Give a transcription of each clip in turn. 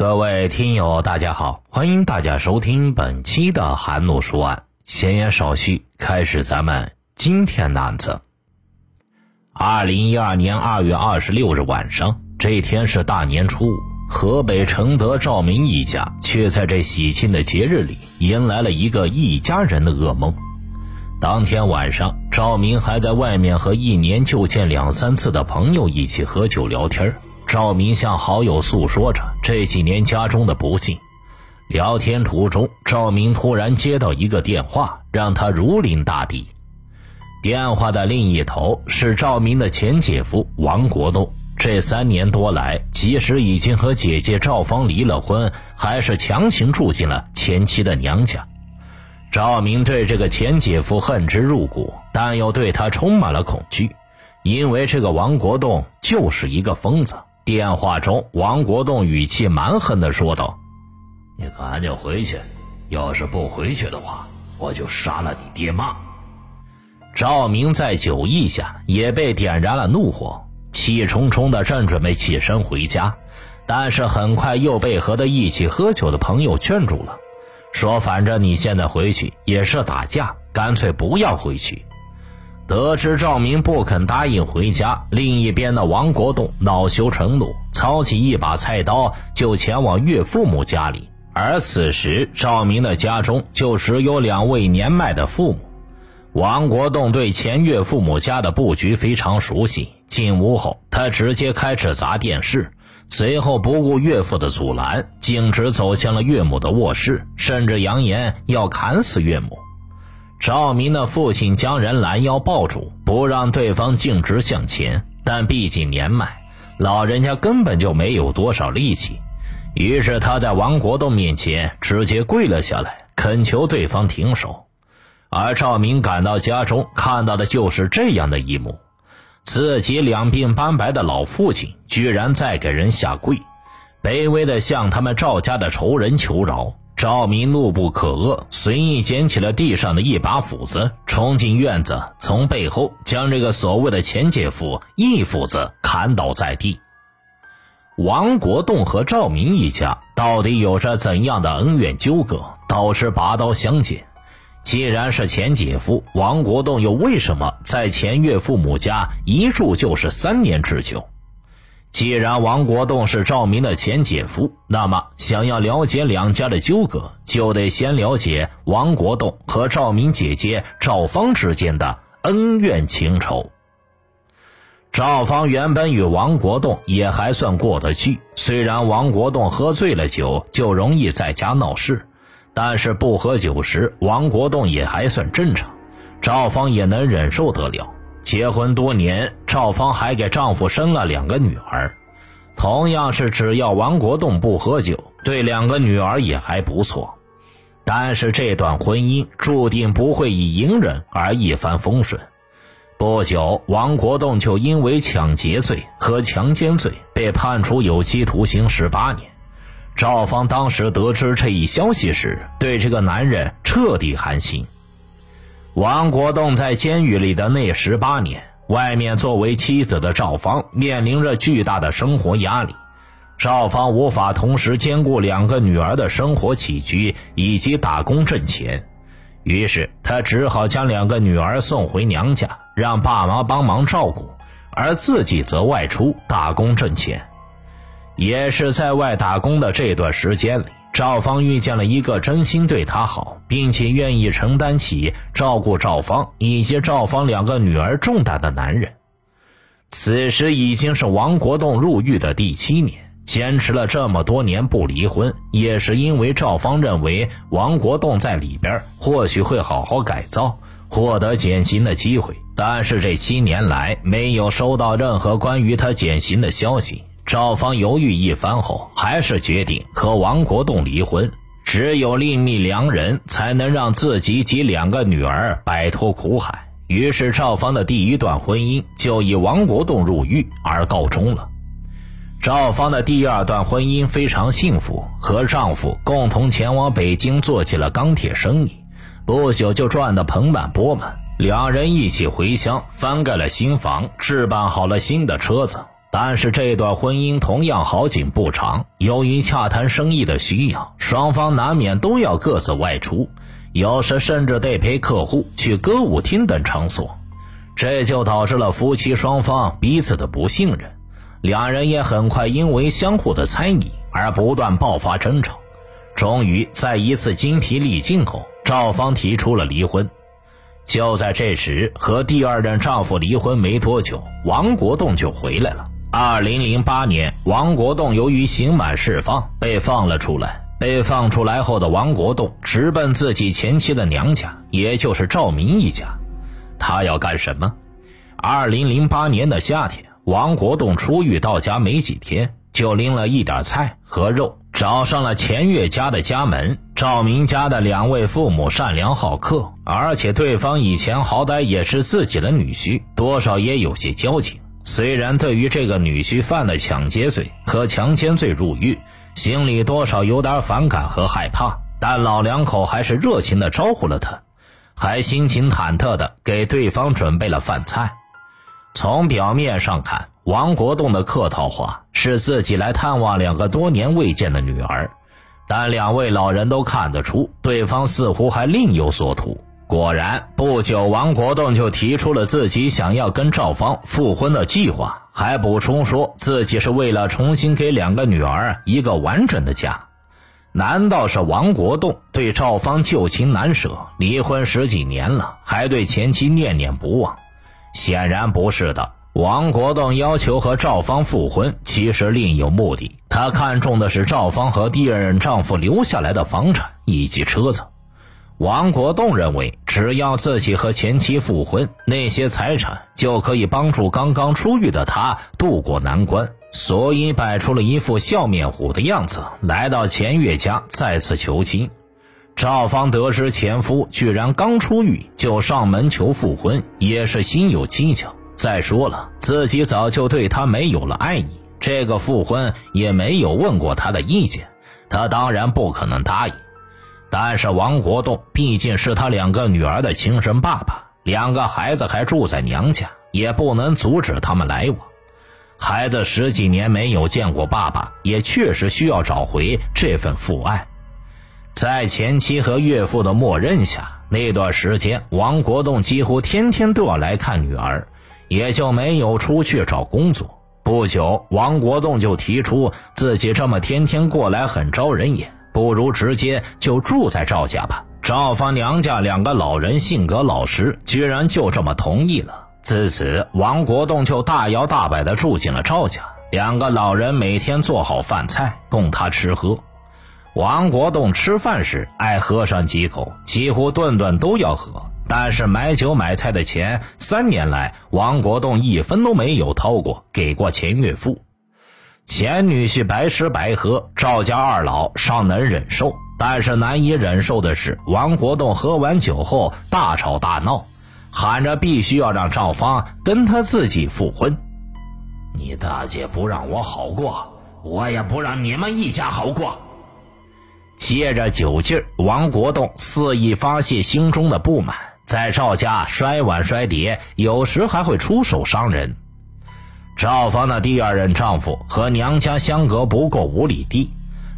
各位听友，大家好，欢迎大家收听本期的韩露说案。闲言少叙，开始咱们今天的案子。二零一二年二月二十六日晚上，这天是大年初五，河北承德赵明一家却在这喜庆的节日里迎来了一个一家人的噩梦。当天晚上，赵明还在外面和一年就见两三次的朋友一起喝酒聊天。赵明向好友诉说着这几年家中的不幸。聊天途中，赵明突然接到一个电话，让他如临大敌。电话的另一头是赵明的前姐夫王国栋。这三年多来，即使已经和姐姐赵芳离了婚，还是强行住进了前妻的娘家。赵明对这个前姐夫恨之入骨，但又对他充满了恐惧，因为这个王国栋就是一个疯子。电话中，王国栋语气蛮横地说道：“你赶紧回去，要是不回去的话，我就杀了你爹妈。”赵明在酒意下也被点燃了怒火，气冲冲的正准备起身回家，但是很快又被和他一起喝酒的朋友劝住了。说：“反正你现在回去也是打架，干脆不要回去。”得知赵明不肯答应回家，另一边的王国栋恼羞成怒，操起一把菜刀就前往岳父母家里。而此时，赵明的家中就只有两位年迈的父母。王国栋对前岳父母家的布局非常熟悉，进屋后，他直接开始砸电视。随后不顾岳父的阻拦，径直走向了岳母的卧室，甚至扬言要砍死岳母。赵明的父亲将人拦腰抱住，不让对方径直向前。但毕竟年迈，老人家根本就没有多少力气，于是他在王国栋面前直接跪了下来，恳求对方停手。而赵明赶到家中，看到的就是这样的一幕。自己两鬓斑白的老父亲居然在给人下跪，卑微的向他们赵家的仇人求饶。赵明怒不可遏，随意捡起了地上的一把斧子，冲进院子，从背后将这个所谓的前姐夫一斧子砍倒在地。王国栋和赵明一家到底有着怎样的恩怨纠葛，导致拔刀相见？既然是前姐夫王国栋，又为什么在前岳父母家一住就是三年之久？既然王国栋是赵明的前姐夫，那么想要了解两家的纠葛，就得先了解王国栋和赵明姐姐赵芳之间的恩怨情仇。赵芳原本与王国栋也还算过得去，虽然王国栋喝醉了酒就容易在家闹事。但是不喝酒时，王国栋也还算正常，赵芳也能忍受得了。结婚多年，赵芳还给丈夫生了两个女儿，同样是只要王国栋不喝酒，对两个女儿也还不错。但是这段婚姻注定不会以隐忍而一帆风顺。不久，王国栋就因为抢劫罪和强奸罪被判处有期徒刑十八年。赵芳当时得知这一消息时，对这个男人彻底寒心。王国栋在监狱里的那十八年，外面作为妻子的赵芳面临着巨大的生活压力。赵芳无法同时兼顾两个女儿的生活起居以及打工挣钱，于是她只好将两个女儿送回娘家，让爸妈帮忙照顾，而自己则外出打工挣钱。也是在外打工的这段时间里，赵芳遇见了一个真心对她好，并且愿意承担起照顾赵芳以及赵芳两个女儿重担的男人。此时已经是王国栋入狱的第七年，坚持了这么多年不离婚，也是因为赵芳认为王国栋在里边或许会好好改造，获得减刑的机会。但是这七年来没有收到任何关于他减刑的消息。赵芳犹豫一番后，还是决定和王国栋离婚。只有另觅良人，才能让自己及两个女儿摆脱苦海。于是，赵芳的第一段婚姻就以王国栋入狱而告终了。赵芳的第二段婚姻非常幸福，和丈夫共同前往北京做起了钢铁生意，不久就赚得盆满钵满。两人一起回乡，翻盖了新房，置办好了新的车子。但是这段婚姻同样好景不长，由于洽谈生意的需要，双方难免都要各自外出，有时甚至得陪客户去歌舞厅等场所，这就导致了夫妻双方彼此的不信任，两人也很快因为相互的猜疑而不断爆发争吵，终于在一次精疲力尽后，赵芳提出了离婚。就在这时，和第二任丈夫离婚没多久，王国栋就回来了。二零零八年，王国栋由于刑满释放被放了出来。被放出来后的王国栋直奔自己前妻的娘家，也就是赵明一家。他要干什么？二零零八年的夏天，王国栋出狱到家没几天，就拎了一点菜和肉，找上了钱月家的家门。赵明家的两位父母善良好客，而且对方以前好歹也是自己的女婿，多少也有些交情。虽然对于这个女婿犯了抢劫罪和强奸罪入狱，心里多少有点反感和害怕，但老两口还是热情地招呼了他，还心情忐忑地给对方准备了饭菜。从表面上看，王国栋的客套话是自己来探望两个多年未见的女儿，但两位老人都看得出，对方似乎还另有所图。果然，不久，王国栋就提出了自己想要跟赵芳复婚的计划，还补充说自己是为了重新给两个女儿一个完整的家。难道是王国栋对赵芳旧情难舍？离婚十几年了，还对前妻念念不忘？显然不是的。王国栋要求和赵芳复婚，其实另有目的。他看中的是赵芳和第二任丈夫留下来的房产以及车子。王国栋认为，只要自己和前妻复婚，那些财产就可以帮助刚刚出狱的他渡过难关，所以摆出了一副笑面虎的样子，来到钱月家再次求亲。赵芳得知前夫居然刚出狱就上门求复婚，也是心有蹊跷。再说了，自己早就对他没有了爱意，这个复婚也没有问过他的意见，他当然不可能答应。但是王国栋毕竟是他两个女儿的亲生爸爸，两个孩子还住在娘家，也不能阻止他们来往。孩子十几年没有见过爸爸，也确实需要找回这份父爱。在前妻和岳父的默认下，那段时间王国栋几乎天天都要来看女儿，也就没有出去找工作。不久，王国栋就提出自己这么天天过来很招人眼。不如直接就住在赵家吧。赵方娘家两个老人性格老实，居然就这么同意了。自此，王国栋就大摇大摆地住进了赵家。两个老人每天做好饭菜供他吃喝。王国栋吃饭时爱喝上几口，几乎顿顿都要喝。但是买酒买菜的钱，三年来王国栋一分都没有掏过，给过钱岳父。前女婿白吃白喝，赵家二老尚能忍受，但是难以忍受的是，王国栋喝完酒后大吵大闹，喊着必须要让赵芳跟他自己复婚。你大姐不让我好过，我也不让你们一家好过。借着酒劲儿，王国栋肆意发泄心中的不满，在赵家摔碗摔碟，有时还会出手伤人。赵芳的第二任丈夫和娘家相隔不过五里地，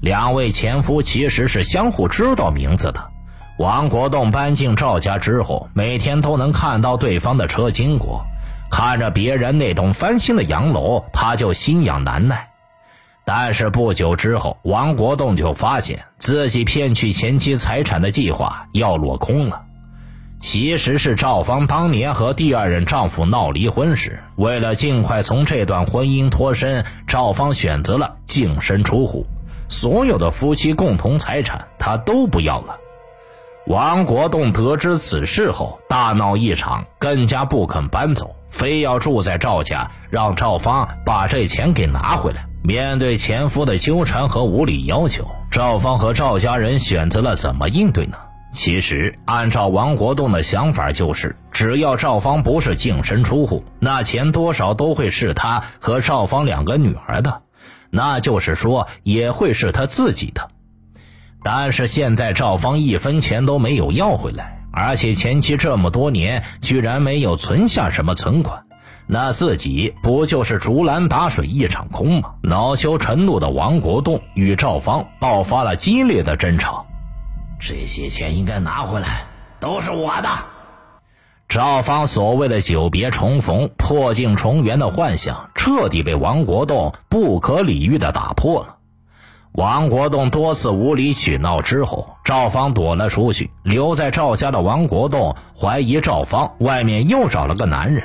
两位前夫其实是相互知道名字的。王国栋搬进赵家之后，每天都能看到对方的车经过，看着别人那栋翻新的洋楼，他就心痒难耐。但是不久之后，王国栋就发现自己骗取前妻财产的计划要落空了。其实是赵芳当年和第二任丈夫闹离婚时，为了尽快从这段婚姻脱身，赵芳选择了净身出户，所有的夫妻共同财产她都不要了。王国栋得知此事后大闹一场，更加不肯搬走，非要住在赵家，让赵芳把这钱给拿回来。面对前夫的纠缠和无理要求，赵芳和赵家人选择了怎么应对呢？其实，按照王国栋的想法，就是只要赵芳不是净身出户，那钱多少都会是他和赵芳两个女儿的，那就是说，也会是他自己的。但是现在赵芳一分钱都没有要回来，而且前妻这么多年居然没有存下什么存款，那自己不就是竹篮打水一场空吗？恼羞成怒的王国栋与赵芳爆发了激烈的争吵。这些钱应该拿回来，都是我的。赵芳所谓的久别重逢、破镜重圆的幻想，彻底被王国栋不可理喻的打破了。王国栋多次无理取闹之后，赵芳躲了出去。留在赵家的王国栋怀疑赵芳外面又找了个男人。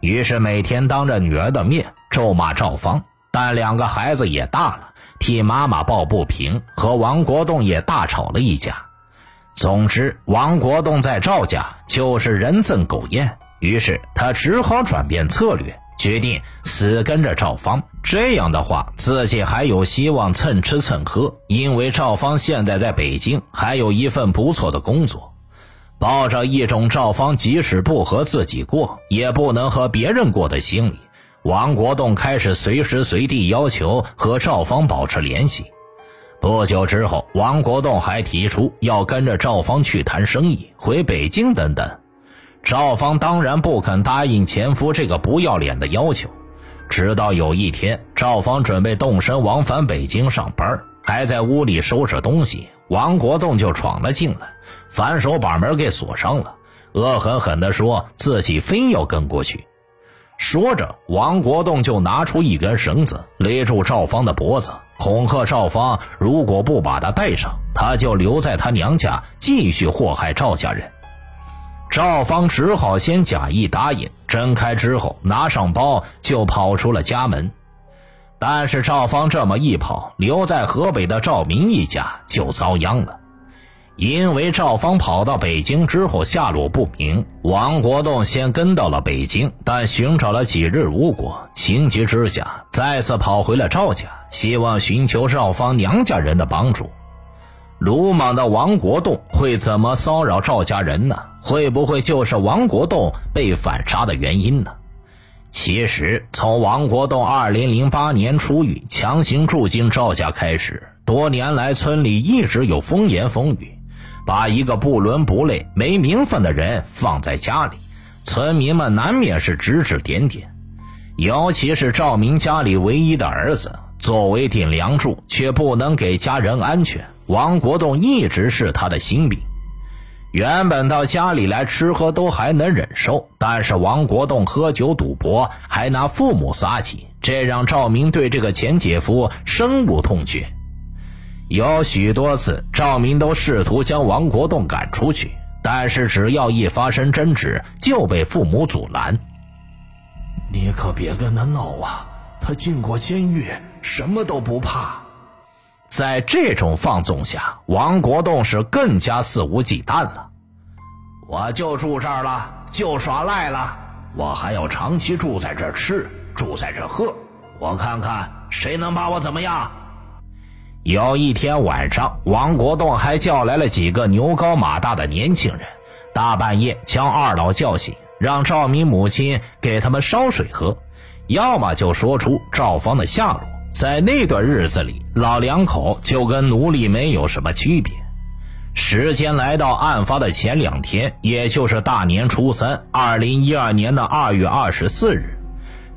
于是每天当着女儿的面咒骂赵芳，但两个孩子也大了，替妈妈抱不平，和王国栋也大吵了一架。总之，王国栋在赵家就是人憎狗厌，于是他只好转变策略，决定死跟着赵芳。这样的话，自己还有希望蹭吃蹭喝，因为赵芳现在在北京还有一份不错的工作。抱着一种赵芳即使不和自己过，也不能和别人过的心理，王国栋开始随时随地要求和赵芳保持联系。不久之后，王国栋还提出要跟着赵芳去谈生意、回北京等等。赵芳当然不肯答应前夫这个不要脸的要求。直到有一天，赵芳准备动身往返北京上班，还在屋里收拾东西。王国栋就闯了进来，反手把门给锁上了，恶狠狠地说自己非要跟过去。说着，王国栋就拿出一根绳子勒住赵芳的脖子，恐吓赵芳，如果不把他带上，他就留在他娘家继续祸害赵家人。赵芳只好先假意答应，睁开之后拿上包就跑出了家门。但是赵芳这么一跑，留在河北的赵明一家就遭殃了。因为赵芳跑到北京之后下落不明，王国栋先跟到了北京，但寻找了几日无果，情急之下再次跑回了赵家，希望寻求赵芳娘家人的帮助。鲁莽的王国栋会怎么骚扰赵家人呢？会不会就是王国栋被反杀的原因呢？其实，从王国栋二零零八年出狱强行住进赵家开始，多年来村里一直有风言风语，把一个不伦不类、没名分的人放在家里，村民们难免是指指点点。尤其是赵明家里唯一的儿子，作为顶梁柱，却不能给家人安全，王国栋一直是他的心病。原本到家里来吃喝都还能忍受，但是王国栋喝酒赌博，还拿父母撒气，这让赵明对这个前姐夫深恶痛绝。有许多次，赵明都试图将王国栋赶出去，但是只要一发生争执，就被父母阻拦。你可别跟他闹啊，他进过监狱，什么都不怕。在这种放纵下，王国栋是更加肆无忌惮了。我就住这儿了，就耍赖了。我还要长期住在这儿吃，住在这儿喝。我看看谁能把我怎么样。有一天晚上，王国栋还叫来了几个牛高马大的年轻人，大半夜将二老叫醒，让赵明母亲给他们烧水喝，要么就说出赵芳的下落。在那段日子里，老两口就跟奴隶没有什么区别。时间来到案发的前两天，也就是大年初三，二零一二年的二月二十四日。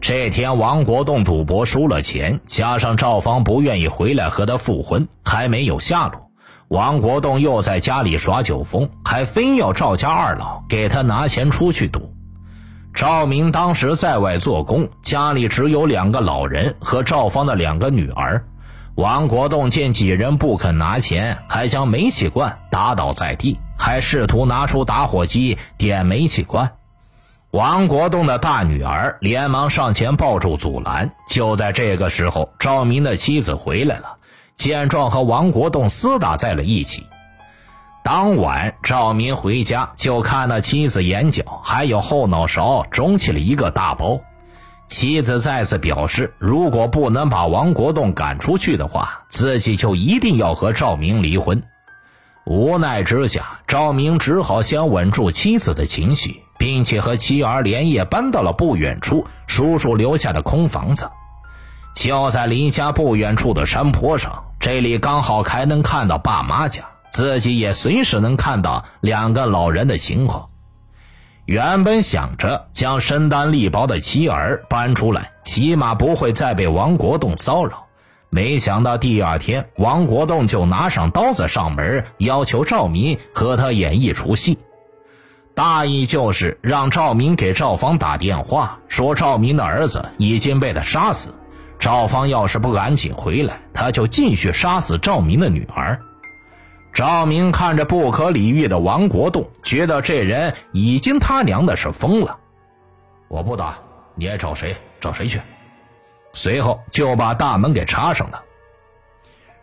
这天，王国栋赌博输了钱，加上赵芳不愿意回来和他复婚，还没有下落。王国栋又在家里耍酒疯，还非要赵家二老给他拿钱出去赌。赵明当时在外做工，家里只有两个老人和赵芳的两个女儿。王国栋见几人不肯拿钱，还将煤气罐打倒在地，还试图拿出打火机点煤气罐。王国栋的大女儿连忙上前抱住阻拦。就在这个时候，赵明的妻子回来了，见状和王国栋厮打在了一起。当晚，赵明回家就看到妻子眼角还有后脑勺肿起了一个大包。妻子再次表示，如果不能把王国栋赶出去的话，自己就一定要和赵明离婚。无奈之下，赵明只好先稳住妻子的情绪，并且和妻儿连夜搬到了不远处叔叔留下的空房子。就在离家不远处的山坡上，这里刚好还能看到爸妈家。自己也随时能看到两个老人的情况。原本想着将身单力薄的妻儿搬出来，起码不会再被王国栋骚扰。没想到第二天，王国栋就拿上刀子上门，要求赵明和他演一出戏，大意就是让赵明给赵芳打电话，说赵明的儿子已经被他杀死。赵芳要是不赶紧回来，他就继续杀死赵明的女儿。赵明看着不可理喻的王国栋，觉得这人已经他娘的是疯了。我不打，你爱找谁找谁去。随后就把大门给插上了。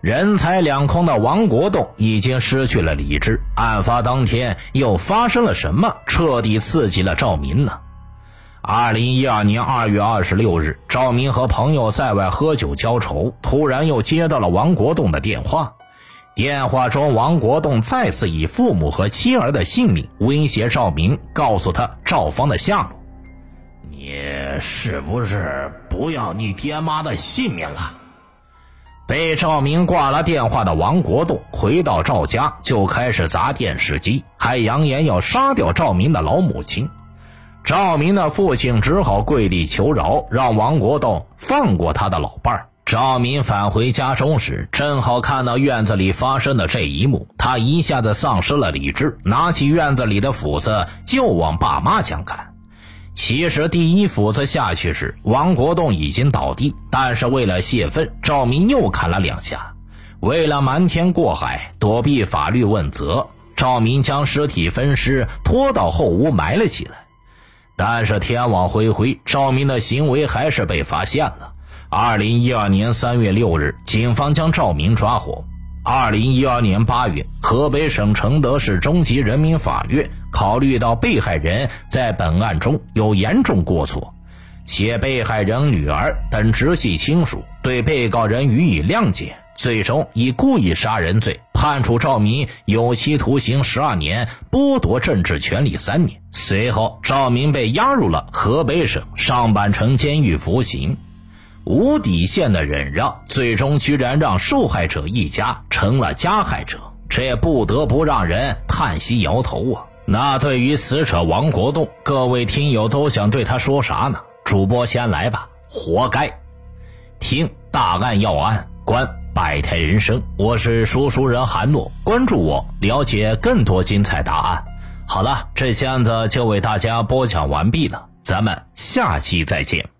人财两空的王国栋已经失去了理智。案发当天又发生了什么，彻底刺激了赵明呢？二零一二年二月二十六日，赵明和朋友在外喝酒浇愁，突然又接到了王国栋的电话。电话中，王国栋再次以父母和妻儿的性命威胁赵明，告诉他赵芳的下落。你是不是不要你爹妈的性命了？被赵明挂了电话的王国栋回到赵家就开始砸电视机，还扬言要杀掉赵明的老母亲。赵明的父亲只好跪地求饶，让王国栋放过他的老伴儿。赵明返回家中时，正好看到院子里发生的这一幕，他一下子丧失了理智，拿起院子里的斧子就往爸妈家砍。其实第一斧子下去时，王国栋已经倒地，但是为了泄愤，赵明又砍了两下。为了瞒天过海，躲避法律问责，赵明将尸体分尸，拖到后屋埋了起来。但是天网恢恢，赵明的行为还是被发现了。二零一二年三月六日，警方将赵明抓获。二零一二年八月，河北省承德市中级人民法院考虑到被害人在本案中有严重过错，且被害人女儿等直系亲属对被告人予以谅解，最终以故意杀人罪判处赵明有期徒刑十二年，剥夺政治权利三年。随后，赵明被押入了河北省上板城监狱服刑。无底线的忍让，最终居然让受害者一家成了加害者，这也不得不让人叹息摇头啊！那对于死者王国栋，各位听友都想对他说啥呢？主播先来吧，活该！听大案要案，观百态人生，我是说书人韩诺，关注我，了解更多精彩答案。好了，这期案子就为大家播讲完毕了，咱们下期再见。